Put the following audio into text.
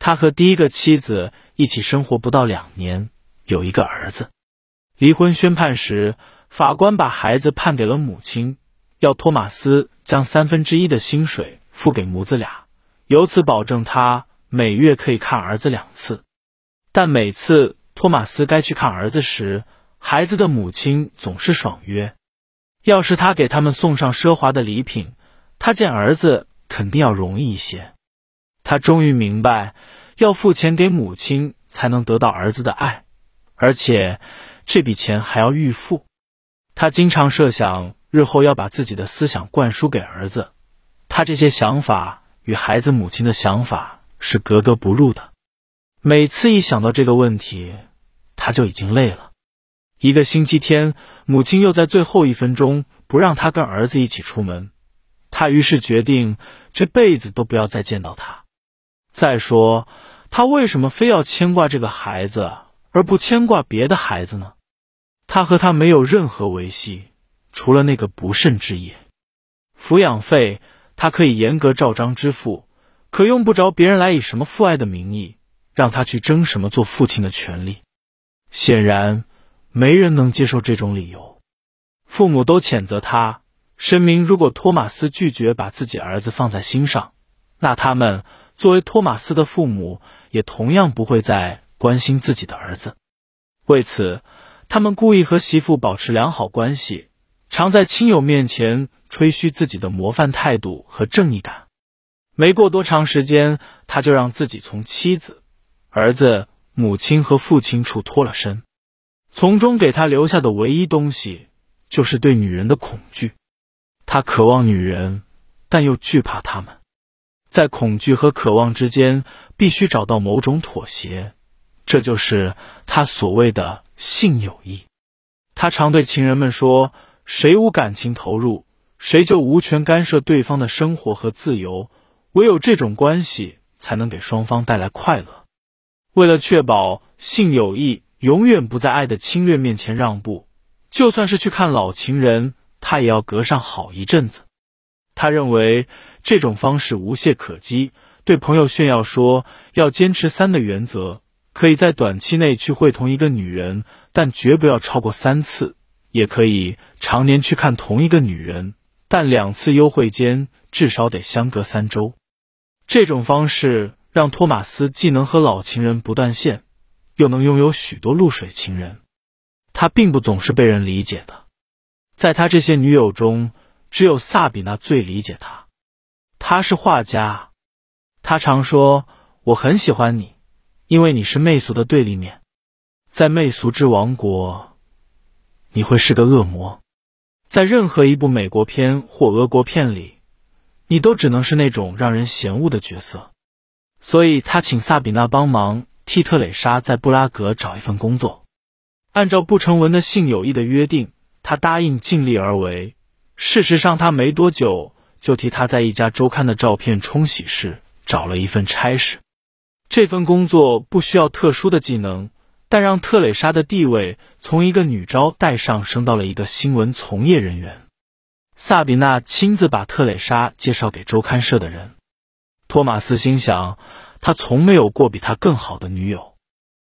他和第一个妻子一起生活不到两年，有一个儿子。离婚宣判时，法官把孩子判给了母亲，要托马斯将三分之一的薪水付给母子俩，由此保证他每月可以看儿子两次。但每次托马斯该去看儿子时，孩子的母亲总是爽约，要是他给他们送上奢华的礼品，他见儿子肯定要容易一些。他终于明白，要付钱给母亲才能得到儿子的爱，而且这笔钱还要预付。他经常设想日后要把自己的思想灌输给儿子，他这些想法与孩子母亲的想法是格格不入的。每次一想到这个问题，他就已经累了。一个星期天，母亲又在最后一分钟不让他跟儿子一起出门，他于是决定这辈子都不要再见到他。再说，他为什么非要牵挂这个孩子，而不牵挂别的孩子呢？他和他没有任何维系，除了那个不慎之夜。抚养费他可以严格照章支付，可用不着别人来以什么父爱的名义让他去争什么做父亲的权利。显然，没人能接受这种理由。父母都谴责他，声明如果托马斯拒绝把自己儿子放在心上，那他们。作为托马斯的父母，也同样不会再关心自己的儿子。为此，他们故意和媳妇保持良好关系，常在亲友面前吹嘘自己的模范态度和正义感。没过多长时间，他就让自己从妻子、儿子、母亲和父亲处脱了身，从中给他留下的唯一东西，就是对女人的恐惧。他渴望女人，但又惧怕他们。在恐惧和渴望之间，必须找到某种妥协，这就是他所谓的性友谊。他常对情人们说：“谁无感情投入，谁就无权干涉对方的生活和自由。唯有这种关系，才能给双方带来快乐。”为了确保性友谊永远不在爱的侵略面前让步，就算是去看老情人，他也要隔上好一阵子。他认为这种方式无懈可击，对朋友炫耀说要坚持三的原则，可以在短期内去会同一个女人，但绝不要超过三次；也可以常年去看同一个女人，但两次幽会间至少得相隔三周。这种方式让托马斯既能和老情人不断线，又能拥有许多露水情人。他并不总是被人理解的，在他这些女友中。只有萨比娜最理解他，他是画家，他常说：“我很喜欢你，因为你是媚俗的对立面，在媚俗之王国，你会是个恶魔，在任何一部美国片或俄国片里，你都只能是那种让人嫌恶的角色。”所以，他请萨比娜帮忙替特蕾莎在布拉格找一份工作，按照不成文的性友谊的约定，他答应尽力而为。事实上，他没多久就替他在一家周刊的照片冲洗室找了一份差事。这份工作不需要特殊的技能，但让特蕾莎的地位从一个女招待上升到了一个新闻从业人员。萨比娜亲自把特蕾莎介绍给周刊社的人。托马斯心想，他从没有过比他更好的女友。